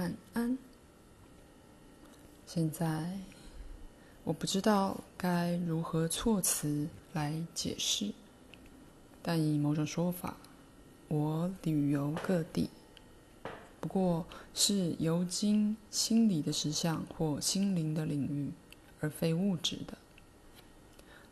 晚安。现在我不知道该如何措辞来解释，但以某种说法，我旅游各地，不过是游经心理的实相或心灵的领域，而非物质的。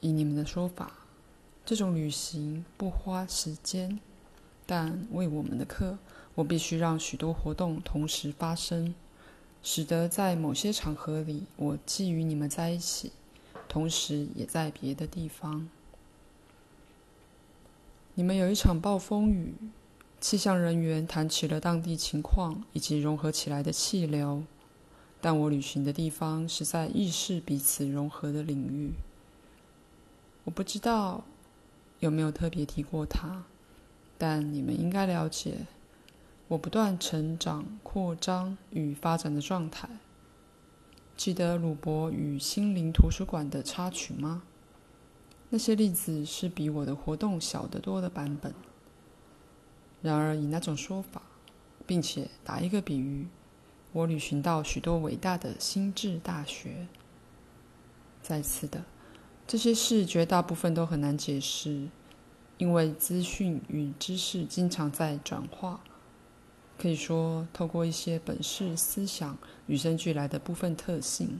以你们的说法，这种旅行不花时间。但为我们的课，我必须让许多活动同时发生，使得在某些场合里，我既与你们在一起，同时也在别的地方。你们有一场暴风雨，气象人员谈起了当地情况以及融合起来的气流，但我旅行的地方是在意识彼此融合的领域。我不知道有没有特别提过它。但你们应该了解，我不断成长、扩张与发展的状态。记得鲁伯与心灵图书馆的插曲吗？那些例子是比我的活动小得多的版本。然而，以那种说法，并且打一个比喻，我旅行到许多伟大的心智大学。再次的，这些事绝大部分都很难解释。因为资讯与知识经常在转化，可以说透过一些本质思想与生俱来的部分特性，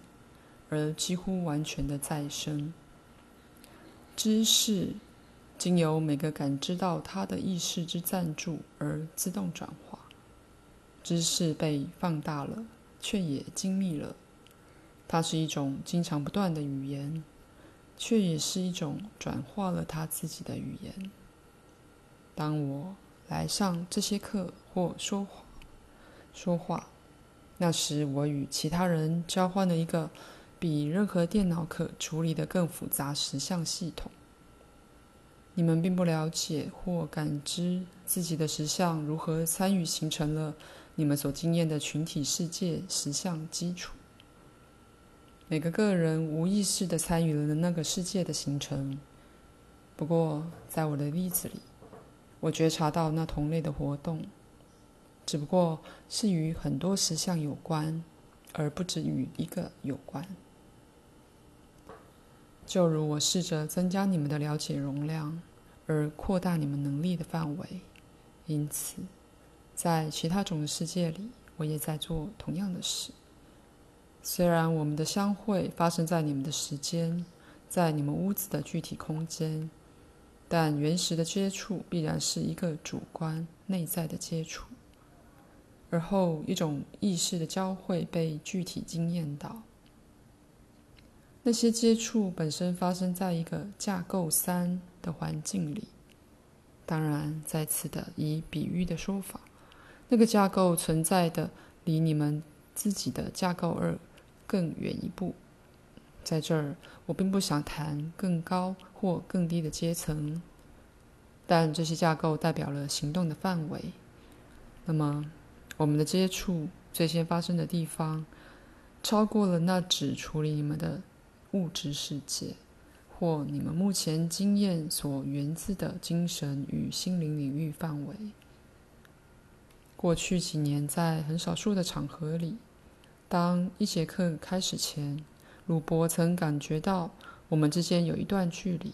而几乎完全的再生。知识经由每个感知到它的意识之赞助而自动转化，知识被放大了，却也精密了。它是一种经常不断的语言。却也是一种转化了它自己的语言。当我来上这些课或说话，说话，那时我与其他人交换了一个比任何电脑可处理的更复杂实相系统。你们并不了解或感知自己的实相如何参与形成了你们所经验的群体世界实相基础。每个个人无意识的参与了那个世界的形成。不过，在我的例子里，我觉察到那同类的活动，只不过是与很多实相有关，而不只与一个有关。就如我试着增加你们的了解容量，而扩大你们能力的范围，因此，在其他种的世界里，我也在做同样的事。虽然我们的相会发生在你们的时间，在你们屋子的具体空间，但原始的接触必然是一个主观内在的接触，而后一种意识的交汇被具体经验到。那些接触本身发生在一个架构三的环境里，当然，再次的以比喻的说法，那个架构存在的离你们自己的架构二。更远一步，在这儿，我并不想谈更高或更低的阶层，但这些架构代表了行动的范围。那么，我们的接触最先发生的地方，超过了那只处理你们的物质世界，或你们目前经验所源自的精神与心灵领域范围。过去几年，在很少数的场合里。当一节课开始前，鲁伯曾感觉到我们之间有一段距离，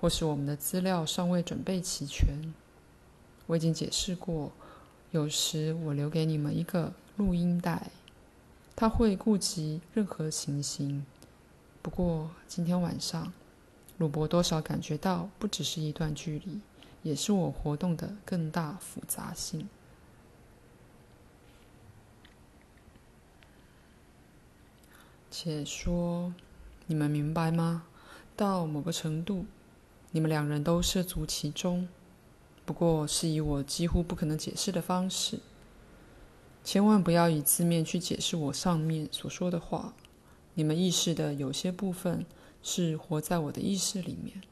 或是我们的资料尚未准备齐全。我已经解释过，有时我留给你们一个录音带，它会顾及任何情形。不过今天晚上，鲁伯多少感觉到不只是一段距离，也是我活动的更大复杂性。且说，你们明白吗？到某个程度，你们两人都涉足其中，不过是以我几乎不可能解释的方式。千万不要以字面去解释我上面所说的话。你们意识的有些部分是活在我的意识里面，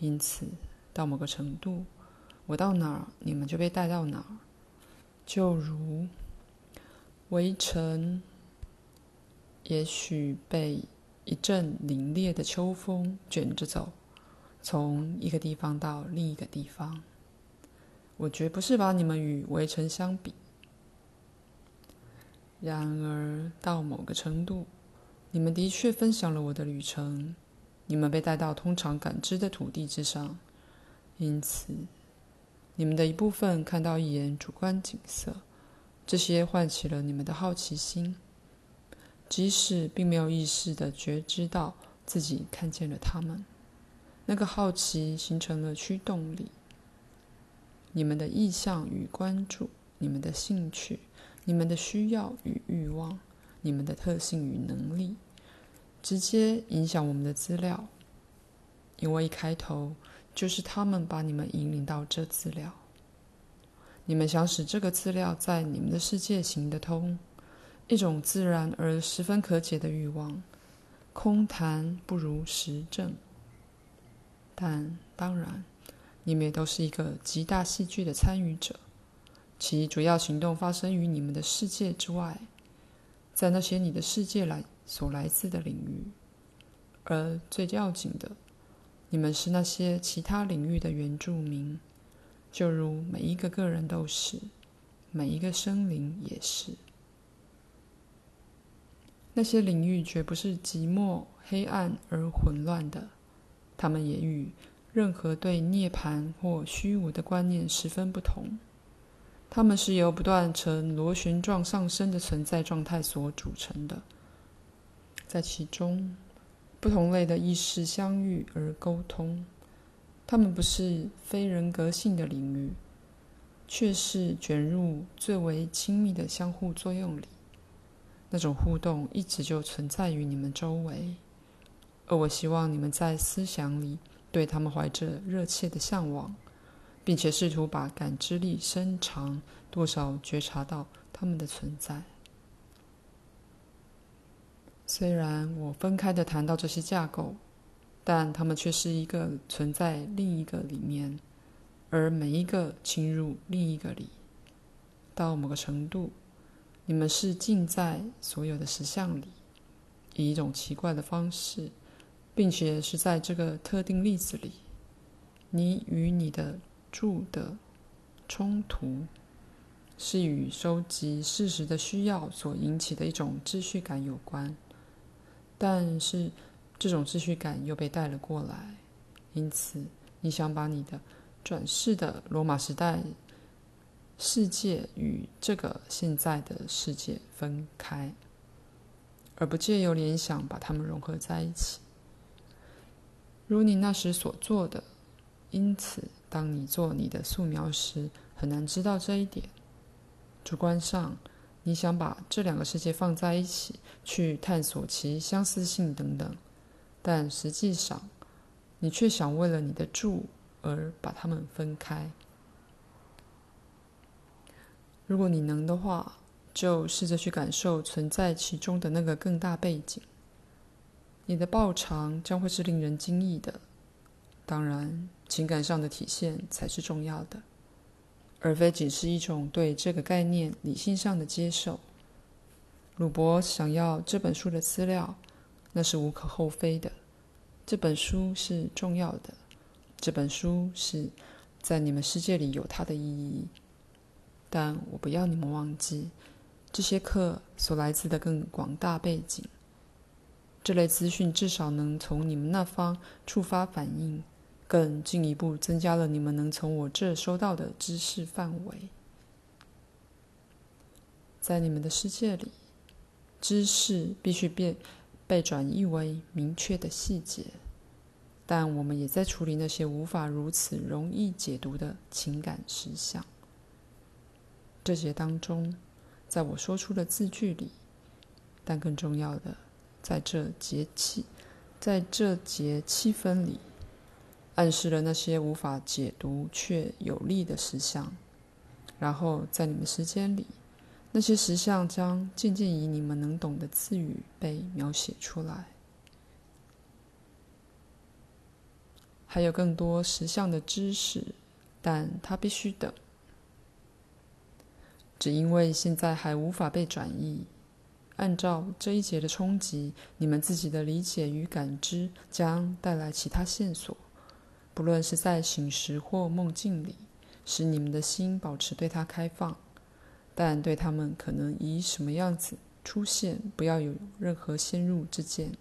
因此到某个程度，我到哪儿，你们就被带到哪儿。就如围城。也许被一阵凛冽的秋风卷着走，从一个地方到另一个地方。我绝不是把你们与围城相比。然而，到某个程度，你们的确分享了我的旅程。你们被带到通常感知的土地之上，因此，你们的一部分看到一眼主观景色，这些唤起了你们的好奇心，即使并没有意识的觉知到自己看见了他们。那个好奇形成了驱动力。你们的意向与关注，你们的兴趣，你们的需要与欲望，你们的特性与能力。直接影响我们的资料，因为一开头就是他们把你们引领到这资料。你们想使这个资料在你们的世界行得通，一种自然而十分可解的欲望。空谈不如实证，但当然，你们也都是一个极大戏剧的参与者，其主要行动发生于你们的世界之外，在那些你的世界来。所来自的领域，而最要紧的，你们是那些其他领域的原住民，就如每一个个人都是，每一个生灵也是。那些领域绝不是寂寞、黑暗而混乱的，它们也与任何对涅槃或虚无的观念十分不同。它们是由不断呈螺旋状上升的存在状态所组成的。在其中，不同类的意识相遇而沟通。它们不是非人格性的领域，却是卷入最为亲密的相互作用里。那种互动一直就存在于你们周围，而我希望你们在思想里对他们怀着热切的向往，并且试图把感知力伸长，多少觉察到他们的存在。虽然我分开的谈到这些架构，但它们却是一个存在另一个里面，而每一个侵入另一个里。到某个程度，你们是浸在所有的实像里，以一种奇怪的方式，并且是在这个特定例子里，你与你的住的冲突，是与收集事实的需要所引起的一种秩序感有关。但是，这种秩序感又被带了过来，因此你想把你的转世的罗马时代世界与这个现在的世界分开，而不借由联想把它们融合在一起，如你那时所做的。因此，当你做你的素描时，很难知道这一点。主观上。你想把这两个世界放在一起，去探索其相似性等等，但实际上，你却想为了你的住而把它们分开。如果你能的话，就试着去感受存在其中的那个更大背景。你的报偿将会是令人惊异的。当然，情感上的体现才是重要的。而非仅是一种对这个概念理性上的接受。鲁伯想要这本书的资料，那是无可厚非的。这本书是重要的，这本书是在你们世界里有它的意义。但我不要你们忘记，这些课所来自的更广大背景。这类资讯至少能从你们那方触发反应。更进一步增加了你们能从我这收到的知识范围。在你们的世界里，知识必须变被转译为明确的细节，但我们也在处理那些无法如此容易解读的情感实相。这些当中，在我说出的字句里，但更重要的，在这节气，在这节气氛里。暗示了那些无法解读却有力的实相，然后在你们时间里，那些实像将渐渐以你们能懂的字语被描写出来。还有更多实像的知识，但它必须等，只因为现在还无法被转移。按照这一节的冲击你们自己的理解与感知将带来其他线索。不论是在醒时或梦境里使你们的心保持对它开放但对他们可能以什么样子出现不要有任何先入之见。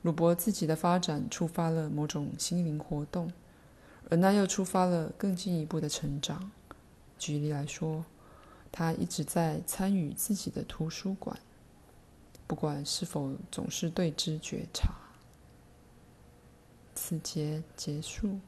鲁伯自己的发展触发了某种心灵活动而那又触发了更进一步的成长。举例来说他一直在参与自己的图书馆。不管是否总是对之觉察。此节结束。